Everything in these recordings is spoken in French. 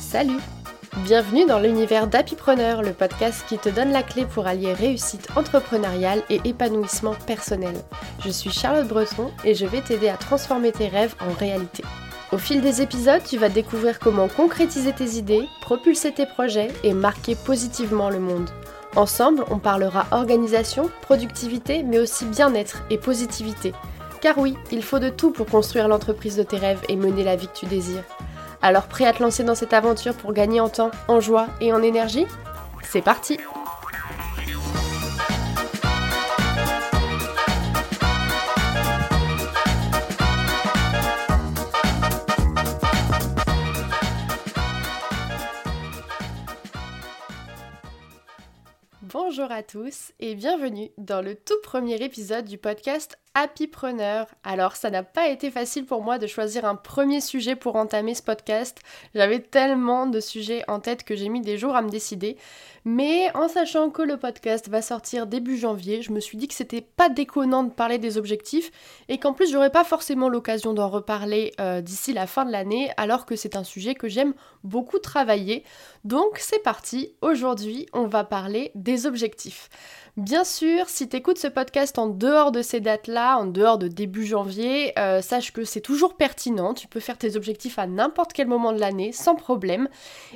Salut Bienvenue dans l'univers d'Happypreneur, le podcast qui te donne la clé pour allier réussite entrepreneuriale et épanouissement personnel. Je suis Charlotte Breton et je vais t'aider à transformer tes rêves en réalité. Au fil des épisodes, tu vas découvrir comment concrétiser tes idées, propulser tes projets et marquer positivement le monde. Ensemble, on parlera organisation, productivité, mais aussi bien-être et positivité. Car oui, il faut de tout pour construire l'entreprise de tes rêves et mener la vie que tu désires. Alors prêt à te lancer dans cette aventure pour gagner en temps, en joie et en énergie? C'est parti Bonjour à tous et bienvenue dans le tout premier épisode du podcast Happypreneur. Alors ça n'a pas été facile pour moi de choisir un premier sujet pour entamer ce podcast. J'avais tellement de sujets en tête que j'ai mis des jours à me décider. Mais en sachant que le podcast va sortir début janvier, je me suis dit que c'était pas déconnant de parler des objectifs et qu'en plus j'aurais pas forcément l'occasion d'en reparler euh, d'ici la fin de l'année alors que c'est un sujet que j'aime beaucoup travailler. Donc c'est parti, aujourd'hui on va parler des objectifs. Bien sûr, si tu écoutes ce podcast en dehors de ces dates-là, en dehors de début janvier, euh, sache que c'est toujours pertinent. Tu peux faire tes objectifs à n'importe quel moment de l'année, sans problème.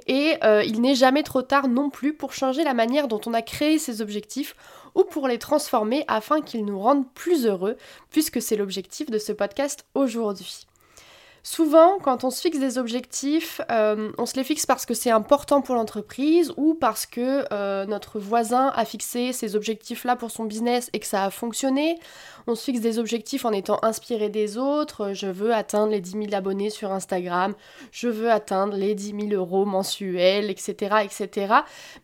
Et euh, il n'est jamais trop tard non plus pour changer la manière dont on a créé ces objectifs ou pour les transformer afin qu'ils nous rendent plus heureux, puisque c'est l'objectif de ce podcast aujourd'hui. Souvent, quand on se fixe des objectifs, euh, on se les fixe parce que c'est important pour l'entreprise ou parce que euh, notre voisin a fixé ces objectifs-là pour son business et que ça a fonctionné. On se fixe des objectifs en étant inspiré des autres. Je veux atteindre les 10 000 abonnés sur Instagram, je veux atteindre les 10 000 euros mensuels, etc., etc.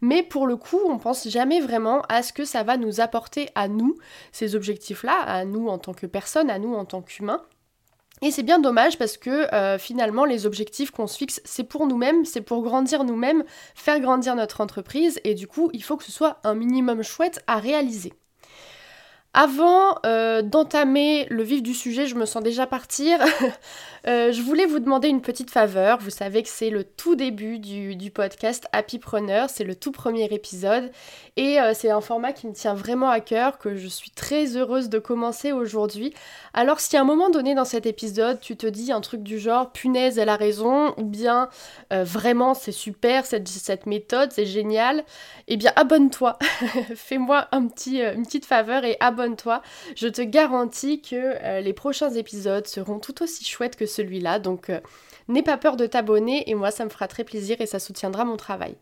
Mais pour le coup, on pense jamais vraiment à ce que ça va nous apporter à nous, ces objectifs-là, à nous en tant que personne, à nous en tant qu'humains. Et c'est bien dommage parce que euh, finalement les objectifs qu'on se fixe c'est pour nous-mêmes, c'est pour grandir nous-mêmes, faire grandir notre entreprise et du coup il faut que ce soit un minimum chouette à réaliser. Avant euh, d'entamer le vif du sujet, je me sens déjà partir. Euh, je voulais vous demander une petite faveur. Vous savez que c'est le tout début du, podcast Happypreneur, c'est le tout premier épisode. Et euh, c'est un format qui me tient vraiment à cœur, que je suis très heureuse de commencer aujourd'hui. Alors si à un moment donné dans cet épisode, tu te dis un truc du genre punaise, elle a raison, ou bien vraiment c'est super cette, cette méthode, c'est génial, eh bien abonne-toi. Fais-moi un petit, une petite faveur et abonne toi Je te garantis que euh, les prochains épisodes seront tout aussi chouettes que celui-là. Donc euh, n'aie pas peur de t'abonner et moi ça me fera très plaisir et ça soutiendra mon travail.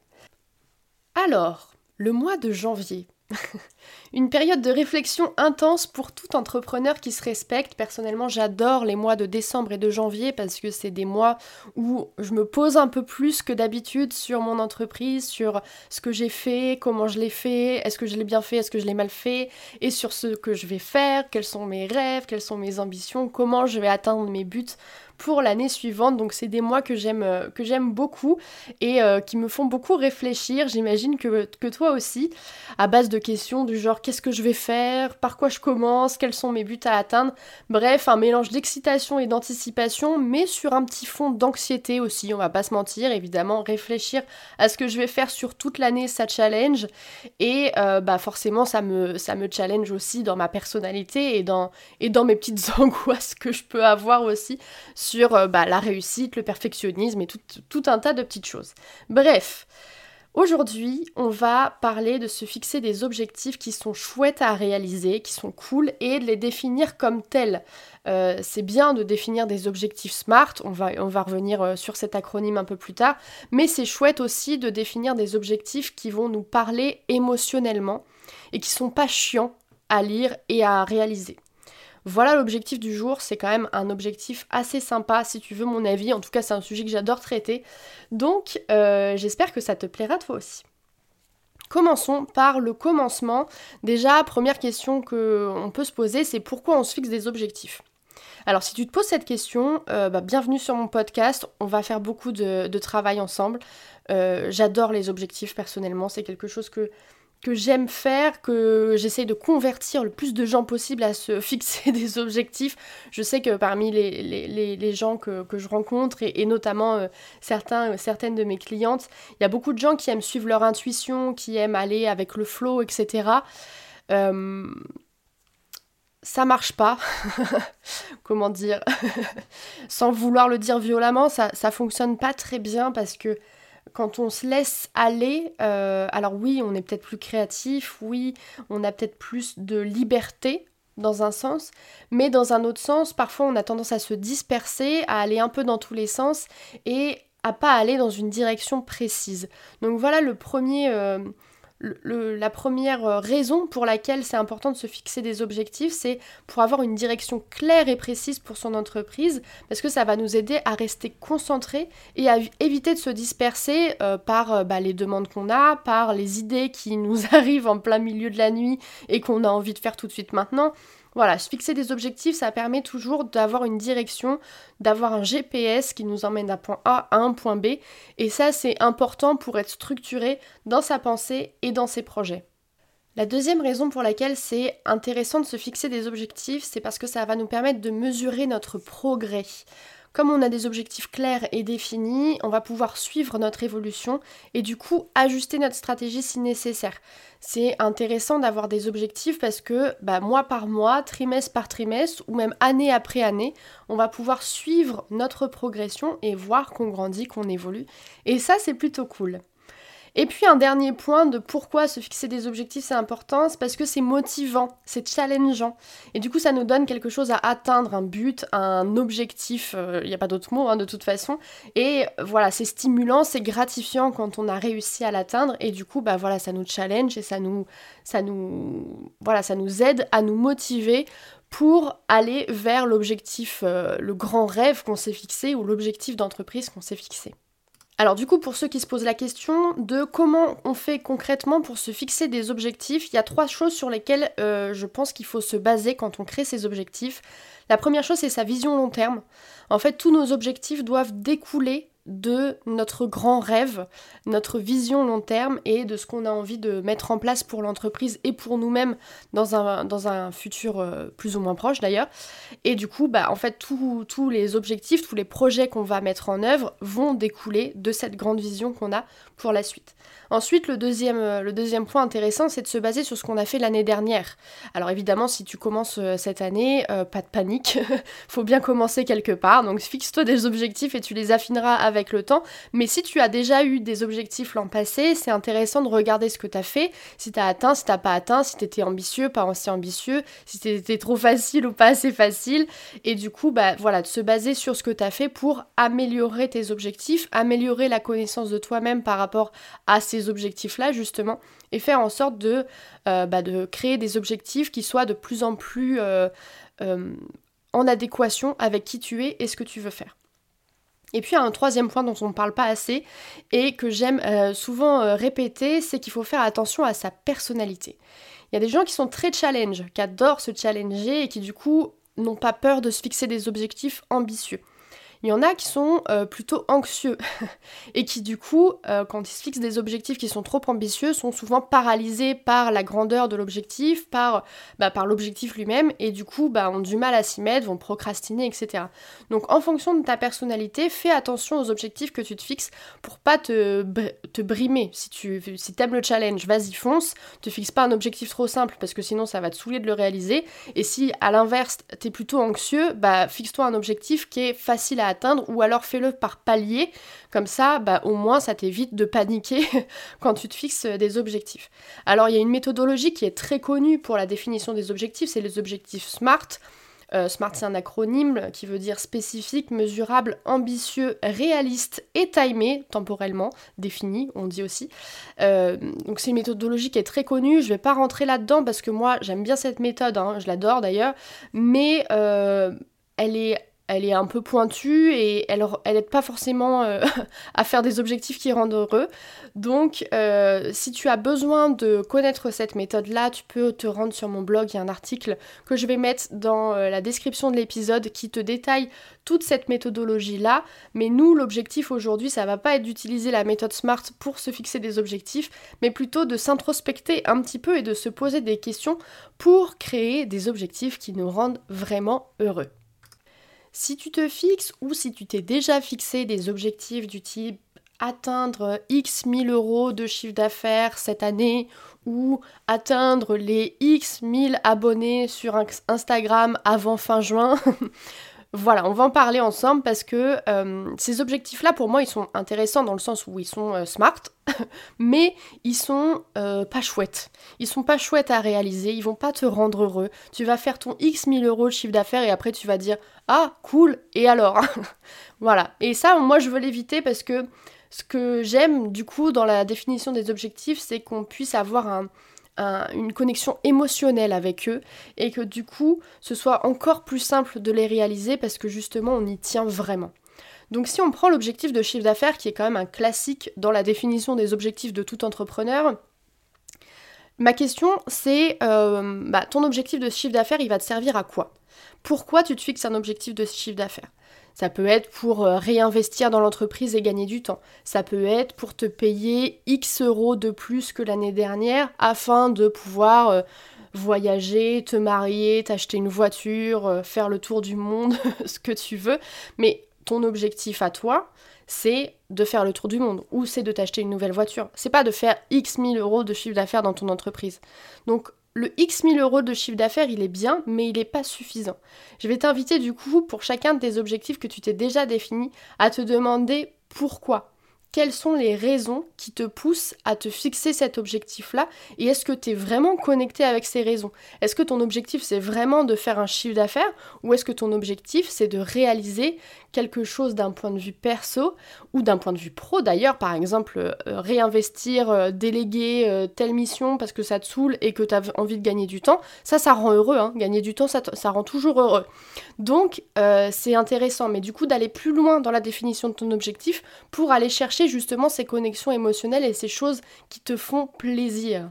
Alors, le mois de janvier. Une période de réflexion intense pour tout entrepreneur qui se respecte. Personnellement, j'adore les mois de décembre et de janvier parce que c'est des mois où je me pose un peu plus que d'habitude sur mon entreprise, sur ce que j'ai fait, comment je l'ai fait, est-ce que je l'ai bien fait, est-ce que je l'ai mal fait, et sur ce que je vais faire, quels sont mes rêves, quelles sont mes ambitions, comment je vais atteindre mes buts pour l'année suivante. Donc c'est des mois que j'aime euh, que j'aime beaucoup et euh, qui me font beaucoup réfléchir. J'imagine que, toi aussi, à base de questions du genre qu'est-ce que je vais faire, par quoi je commence, quels sont mes buts à atteindre? Bref, un mélange d'excitation et d'anticipation, mais sur un petit fond d'anxiété aussi, on va pas se mentir, évidemment, réfléchir à ce que je vais faire sur toute l'année, ça challenge. Et euh, bah forcément, ça me, challenge aussi dans ma personnalité et dans, mes petites angoisses que je peux avoir aussi euh, bah, la réussite, le perfectionnisme et tout, un tas de petites choses. Bref, Aujourd'hui, on va parler de se fixer des objectifs qui sont chouettes à réaliser, qui sont cool, et de les définir comme tels. Euh, c'est bien de définir des objectifs SMART, on va, on va revenir euh, sur cet acronyme un peu plus tard, mais c'est chouette aussi de définir des objectifs qui vont nous parler émotionnellement et qui sont pas chiants à lire et à réaliser. Voilà l'objectif du jour, c'est quand même un objectif assez sympa si tu veux mon avis, en tout cas c'est un sujet que j'adore traiter, donc euh, j'espère que ça te plaira toi aussi. Commençons par le commencement. Déjà, première question qu'on peut se poser, c'est pourquoi on se fixe des objectifs? Alors si tu te poses cette question, euh, bah, bienvenue sur mon podcast, on va faire beaucoup de, travail ensemble. Euh, j'adore les objectifs personnellement, c'est quelque chose que que j'aime faire, que j'essaye de convertir le plus de gens possible à se fixer des objectifs. Je sais que parmi les, gens que, je rencontre, et, notamment euh, certains, certaines de mes clientes, il y a beaucoup de gens qui aiment suivre leur intuition, qui aiment aller avec le flow, etc. Euh, ça marche pas. Comment dire Sans vouloir le dire violemment, ça, ça fonctionne pas très bien parce que quand on se laisse aller, euh, alors oui, on est peut-être plus créatif, oui, on a peut-être plus de liberté dans un sens, mais dans un autre sens, parfois on a tendance à se disperser, à aller un peu dans tous les sens et à pas aller dans une direction précise. Donc voilà le premier, euh, la première euh, raison pour laquelle c'est important de se fixer des objectifs, c'est pour avoir une direction claire et précise pour son entreprise, parce que ça va nous aider à rester concentrés et à éviter de se disperser euh, par euh, bah, les demandes qu'on a, par les idées qui nous arrivent en plein milieu de la nuit et qu'on a envie de faire tout de suite maintenant. Voilà, se fixer des objectifs, ça permet toujours d'avoir une direction, d'avoir un GPS qui nous emmène d'un point A à un point B. Et ça, c'est important pour être structuré dans sa pensée et dans ses projets. La deuxième raison pour laquelle c'est intéressant de se fixer des objectifs, c'est parce que ça va nous permettre de mesurer notre progrès. Comme on a des objectifs clairs et définis, on va pouvoir suivre notre évolution et du coup ajuster notre stratégie si nécessaire. C'est intéressant d'avoir des objectifs parce que bah, mois par mois, trimestre par trimestre ou même année après année, on va pouvoir suivre notre progression et voir qu'on grandit, qu'on évolue. Et ça, c'est plutôt cool. Et puis un dernier point de pourquoi se fixer des objectifs c'est important, c'est parce que c'est motivant, c'est challengeant. Et du coup ça nous donne quelque chose à atteindre, un but, un objectif, il euh, n'y a pas d'autre mot hein, de toute façon. Et voilà, c'est stimulant, c'est gratifiant quand on a réussi à l'atteindre. Et du coup, bah voilà, ça nous challenge et ça nous, ça nous, voilà, ça nous aide à nous motiver pour aller vers l'objectif, euh, le grand rêve qu'on s'est fixé ou l'objectif d'entreprise qu'on s'est fixé. Alors du coup, pour ceux qui se posent la question de comment on fait concrètement pour se fixer des objectifs, il y a trois choses sur lesquelles euh, je pense qu'il faut se baser quand on crée ses objectifs. La première chose, c'est sa vision long terme. En fait, tous nos objectifs doivent découler de notre grand rêve, notre vision long terme et de ce qu'on a envie de mettre en place pour l'entreprise et pour nous-mêmes dans un, futur euh, plus ou moins proche d'ailleurs. Et du coup, bah, en fait, tous les objectifs, tous les projets qu'on va mettre en œuvre vont découler de cette grande vision qu'on a pour la suite. Ensuite, le deuxième, euh, point intéressant, c'est de se baser sur ce qu'on a fait l'année dernière. Alors évidemment, si tu commences euh, cette année, pas de panique, faut bien commencer quelque part. Donc fixe-toi des objectifs et tu les affineras avec le temps. Mais si tu as déjà eu des objectifs l'an passé, c'est intéressant de regarder ce que tu as fait, si tu as atteint, si tu pas atteint, si tu étais ambitieux, pas assez ambitieux, si c'était trop facile ou pas assez facile. Et du coup, bah voilà, de se baser sur ce que tu as fait pour améliorer tes objectifs, améliorer la connaissance de toi-même par rapport à ces objectifs-là, justement, et faire en sorte de, euh, bah, créer des objectifs qui soient de plus en plus euh, euh, en adéquation avec qui tu es et ce que tu veux faire. Et puis un troisième point dont on ne parle pas assez et que j'aime souvent répéter, c'est qu'il faut faire attention à sa personnalité. Il y a des gens qui sont très challenge, qui adorent se challenger et qui du coup n'ont pas peur de se fixer des objectifs ambitieux. Il y en a qui sont euh, plutôt anxieux et qui du coup, euh, quand ils se fixent des objectifs qui sont trop ambitieux, sont souvent paralysés par la grandeur de l'objectif, par, bah, l'objectif lui-même et du coup bah, ont du mal à s'y mettre, vont procrastiner, etc. Donc en fonction de ta personnalité, fais attention aux objectifs que tu te fixes pour pas te, brimer. Si tu si aimes le challenge, vas-y fonce, te fixe pas un objectif trop simple parce que sinon ça va te saouler de le réaliser. Et si à l'inverse, tu es plutôt anxieux, bah fixe-toi un objectif qui est facile à atteindre ou alors fais-le par palier. Comme ça, bah, au moins ça t'évite de paniquer quand tu te fixes des objectifs. Alors il y a une méthodologie qui est très connue pour la définition des objectifs, c'est les objectifs SMART. Euh, SMART, c'est un acronyme qui veut dire spécifique, mesurable, ambitieux, réaliste et timé, temporellement défini, on dit aussi. Euh, donc c'est une méthodologie qui est très connue. Je vais pas rentrer là-dedans parce que moi j'aime bien cette méthode, hein, je l'adore d'ailleurs, mais euh, elle est elle est un peu pointue et elle, elle aide pas forcément euh, à faire des objectifs qui rendent heureux. Donc, euh, si tu as besoin de connaître cette méthode-là, tu peux te rendre sur mon blog. Il y a un article que je vais mettre dans euh, la description de l'épisode qui te détaille toute cette méthodologie-là. Mais nous, l'objectif aujourd'hui, ça va pas être d'utiliser la méthode SMART pour se fixer des objectifs, mais plutôt de s'introspecter un petit peu et de se poser des questions pour créer des objectifs qui nous rendent vraiment heureux. Si tu te fixes ou si tu t'es déjà fixé des objectifs du type atteindre X 1000 euros de chiffre d'affaires cette année ou atteindre les X 1000 abonnés sur Instagram avant fin juin, Voilà, on va en parler ensemble parce que euh, ces objectifs-là, pour moi, ils sont intéressants dans le sens où ils sont euh, smart, mais ils sont euh, pas chouettes. Ils sont pas chouettes à réaliser, ils vont pas te rendre heureux. Tu vas faire ton X 1000 euros de chiffre d'affaires et après tu vas dire Ah, cool, et alors Voilà. Et ça, moi, je veux l'éviter parce que ce que j'aime, du coup, dans la définition des objectifs, c'est qu'on puisse avoir un une connexion émotionnelle avec eux et que du coup ce soit encore plus simple de les réaliser parce que justement on y tient vraiment. Donc si on prend l'objectif de chiffre d'affaires qui est quand même un classique dans la définition des objectifs de tout entrepreneur, ma question c'est euh, bah, ton objectif de chiffre d'affaires il va te servir à quoi? Pourquoi tu te fixes un objectif de chiffre d'affaires? Ça peut être pour euh, réinvestir dans l'entreprise et gagner du temps. Ça peut être pour te payer X euros de plus que l'année dernière afin de pouvoir euh, voyager, te marier, t'acheter une voiture, euh, faire le tour du monde, ce que tu veux. Mais ton objectif à toi, c'est de faire le tour du monde ou c'est de t'acheter une nouvelle voiture. C'est pas de faire X mille euros de chiffre d'affaires dans ton entreprise. Donc le X 1000 euros de chiffre d'affaires, il est bien, mais il n'est pas suffisant. Je vais t'inviter du coup, pour chacun de tes objectifs que tu t'es déjà définis, à te demander pourquoi quelles sont les raisons qui te poussent à te fixer cet objectif-là et est-ce que tu es vraiment connecté avec ces raisons? Est-ce que ton objectif c'est vraiment de faire un chiffre d'affaires ou est-ce que ton objectif c'est de réaliser quelque chose d'un point de vue perso ou d'un point de vue pro? D'ailleurs par exemple euh, réinvestir, euh, déléguer euh, telle mission parce que ça te saoule et que tu as envie de gagner du temps, ça ça rend heureux, hein. gagner du temps ça, ça rend toujours heureux. Donc c'est intéressant mais du coup d'aller plus loin dans la définition de ton objectif pour aller chercher justement ces connexions émotionnelles et ces choses qui te font plaisir.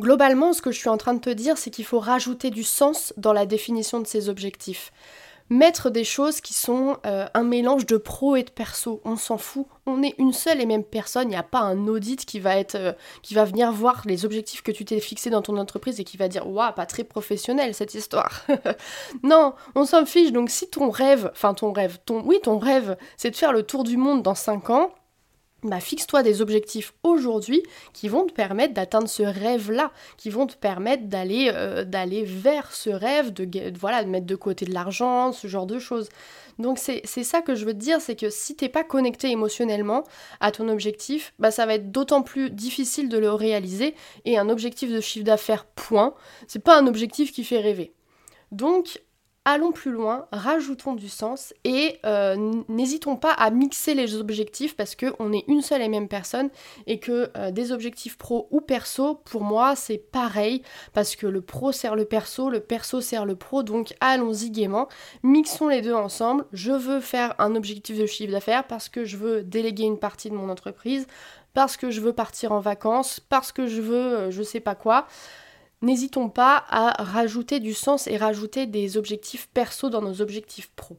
Globalement, ce que je suis en train de te dire, c'est qu'il faut rajouter du sens dans la définition de ces objectifs. Mettre des choses qui sont euh, un mélange de pro et de perso, on s'en fout. On est une seule et même personne, il n'y a pas un audit qui va, être, euh, qui va venir voir les objectifs que tu t'es fixés dans ton entreprise et qui va dire Waouh, pas très professionnel cette histoire. non, on s'en fiche. Donc si ton rêve, enfin ton rêve, ton, oui, ton rêve, c'est de faire le tour du monde dans 5 ans, bah, fixe-toi des objectifs aujourd'hui qui vont te permettre d'atteindre ce rêve-là, qui vont te permettre d'aller euh, vers ce rêve, de, voilà, de mettre de côté de l'argent, ce genre de choses. Donc c'est ça que je veux te dire, c'est que si t'es pas connecté émotionnellement à ton objectif, bah ça va être d'autant plus difficile de le réaliser. Et un objectif de chiffre d'affaires point, c'est pas un objectif qui fait rêver. Donc allons plus loin, rajoutons du sens et euh, n'hésitons pas à mixer les objectifs parce qu'on est une seule et même personne et que euh, des objectifs pro ou perso, pour moi, c'est pareil parce que le pro sert le perso, le perso sert le pro, donc allons-y gaiement, mixons les deux ensemble. Je veux faire un objectif de chiffre d'affaires parce que je veux déléguer une partie de mon entreprise, parce que je veux partir en vacances, parce que je veux euh, je sais pas quoi n'hésitons pas à rajouter du sens et rajouter des objectifs perso dans nos objectifs pro.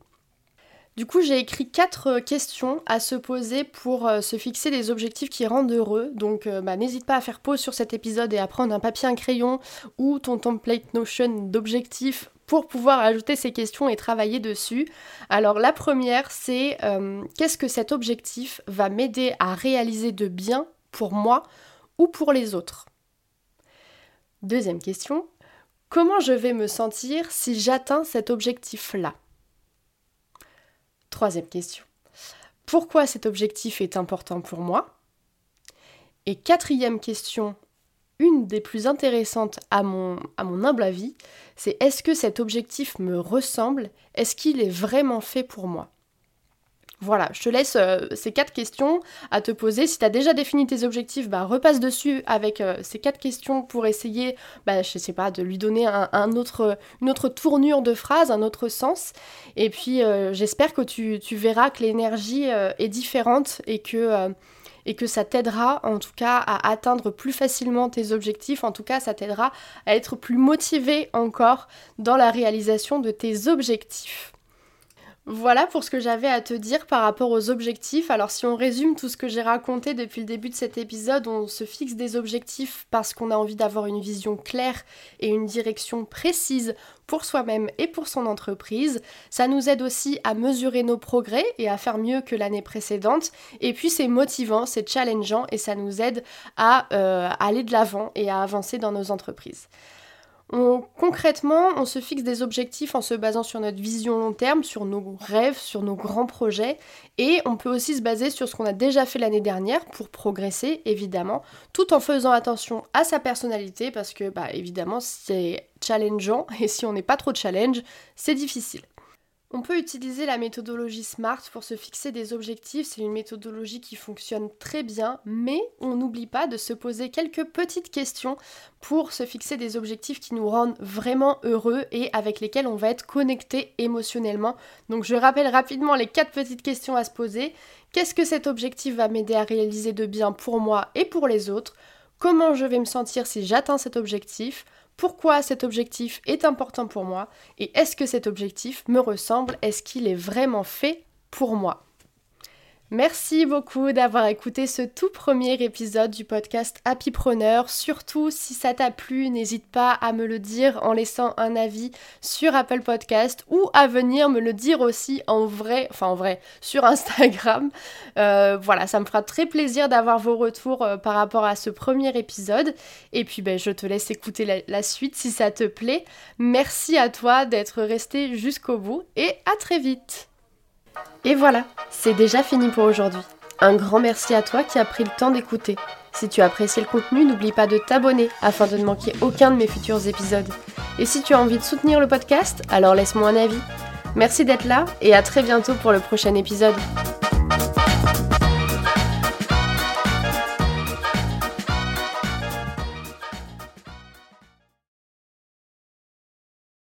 Du coup, j'ai écrit quatre questions à se poser pour euh, se fixer des objectifs qui rendent heureux. Donc, euh, bah, n'hésite pas à faire pause sur cet épisode et à prendre un papier, un crayon ou ton template Notion d'objectifs pour pouvoir ajouter ces questions et travailler dessus. Alors, la première, c'est euh, qu'est-ce que cet objectif va m'aider à réaliser de bien pour moi ou pour les autres? Deuxième question, comment je vais me sentir si j'atteins cet objectif-là? Troisième question, pourquoi cet objectif est important pour moi? Et quatrième question, une des plus intéressantes à mon, humble avis, c'est est-ce que cet objectif me ressemble? Est-ce qu'il est vraiment fait pour moi? Voilà, je te laisse euh, ces quatre questions à te poser. Si tu as déjà défini tes objectifs, bah, repasse dessus avec euh, ces quatre questions pour essayer, bah, je sais pas, de lui donner une autre tournure de phrase, un autre sens. Et puis, euh, j'espère que tu, tu, verras que l'énergie est différente et que et que ça t'aidera en tout cas à atteindre plus facilement tes objectifs, en tout cas ça t'aidera à être plus motivé encore dans la réalisation de tes objectifs. Voilà pour ce que j'avais à te dire par rapport aux objectifs. Alors si on résume tout ce que j'ai raconté depuis le début de cet épisode, on se fixe des objectifs parce qu'on a envie d'avoir une vision claire et une direction précise pour soi-même et pour son entreprise. Ça nous aide aussi à mesurer nos progrès et à faire mieux que l'année précédente. Et puis c'est motivant, c'est challengeant et ça nous aide à euh, aller de l'avant et à avancer dans nos entreprises concrètement, on se fixe des objectifs en se basant sur notre vision long terme, sur nos rêves, sur nos grands projets, et on peut aussi se baser sur ce qu'on a déjà fait l'année dernière pour progresser, évidemment, tout en faisant attention à sa personnalité, parce que, bah, évidemment, c'est challengeant, et si on n'est pas trop challenge, c'est difficile. On peut utiliser la méthodologie SMART pour se fixer des objectifs, c'est une méthodologie qui fonctionne très bien, mais on n'oublie pas de se poser quelques petites questions pour se fixer des objectifs qui nous rendent vraiment heureux et avec lesquels on va être connecté émotionnellement. Donc je rappelle rapidement les quatre petites questions à se poser. Qu'est-ce que cet objectif va m'aider à réaliser de bien pour moi et pour les autres? Comment je vais me sentir si j'atteins cet objectif pourquoi cet objectif est important pour moi et est-ce que cet objectif me ressemble, est-ce qu'il est vraiment fait pour moi? Merci beaucoup d'avoir écouté ce tout premier épisode du podcast Happy Preneur. Surtout, si ça t'a plu, n'hésite pas à me le dire en laissant un avis sur Apple Podcast ou à venir me le dire aussi en vrai, enfin en vrai, sur Instagram. Euh, voilà, ça me fera très plaisir d'avoir vos retours euh, par rapport à ce premier épisode. Et puis, ben, je te laisse écouter la, la suite si ça te plaît. Merci à toi d'être resté jusqu'au bout et à très vite. Et voilà, c'est déjà fini pour aujourd'hui. Un grand merci à toi qui as pris le temps d'écouter. Si tu as apprécié le contenu, n'oublie pas de t'abonner afin de ne manquer aucun de mes futurs épisodes. Et si tu as envie de soutenir le podcast, alors laisse-moi un avis. Merci d'être là et à très bientôt pour le prochain épisode.